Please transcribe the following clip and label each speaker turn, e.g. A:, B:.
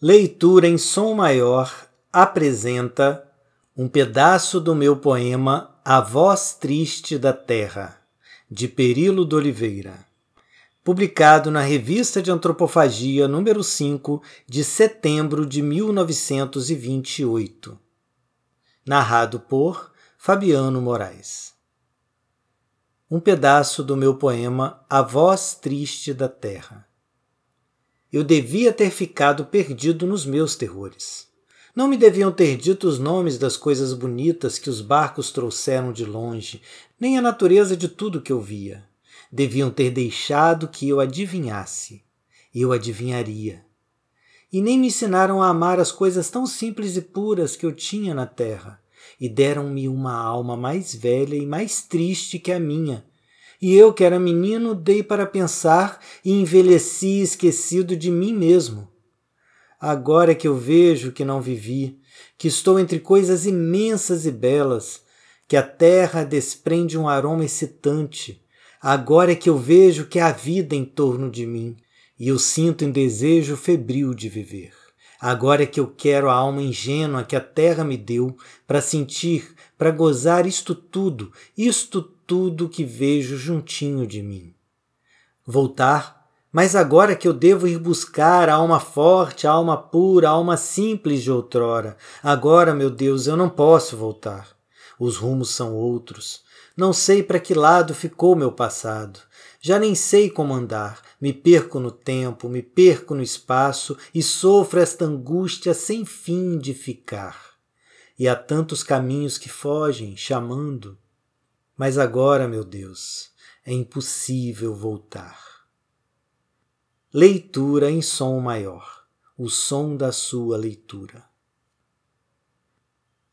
A: Leitura em som maior apresenta um pedaço do meu poema A Voz Triste da Terra, de Perilo de Oliveira, publicado na Revista de Antropofagia número 5 de setembro de 1928. Narrado por Fabiano Moraes. Um pedaço do meu poema A Voz Triste da Terra. Eu devia ter ficado perdido nos meus terrores. Não me deviam ter dito os nomes das coisas bonitas que os barcos trouxeram de longe, nem a natureza de tudo que eu via. Deviam ter deixado que eu adivinhasse. Eu adivinharia. E nem me ensinaram a amar as coisas tão simples e puras que eu tinha na terra, e deram-me uma alma mais velha e mais triste que a minha, e eu, que era menino, dei para pensar e envelheci esquecido de mim mesmo. Agora que eu vejo que não vivi, que estou entre coisas imensas e belas, que a terra desprende um aroma excitante, agora que eu vejo que há vida em torno de mim, e eu sinto um desejo febril de viver. Agora é que eu quero a alma ingênua que a terra me deu para sentir, para gozar isto tudo, isto tudo que vejo juntinho de mim. Voltar, mas agora que eu devo ir buscar a alma forte, a alma pura, a alma simples de outrora. Agora, meu Deus, eu não posso voltar. Os rumos são outros. Não sei para que lado ficou meu passado. Já nem sei como andar. Me perco no tempo, me perco no espaço e sofro esta angústia sem fim de ficar. E há tantos caminhos que fogem, chamando. Mas agora, meu Deus, é impossível voltar. Leitura em som maior, o som da sua leitura.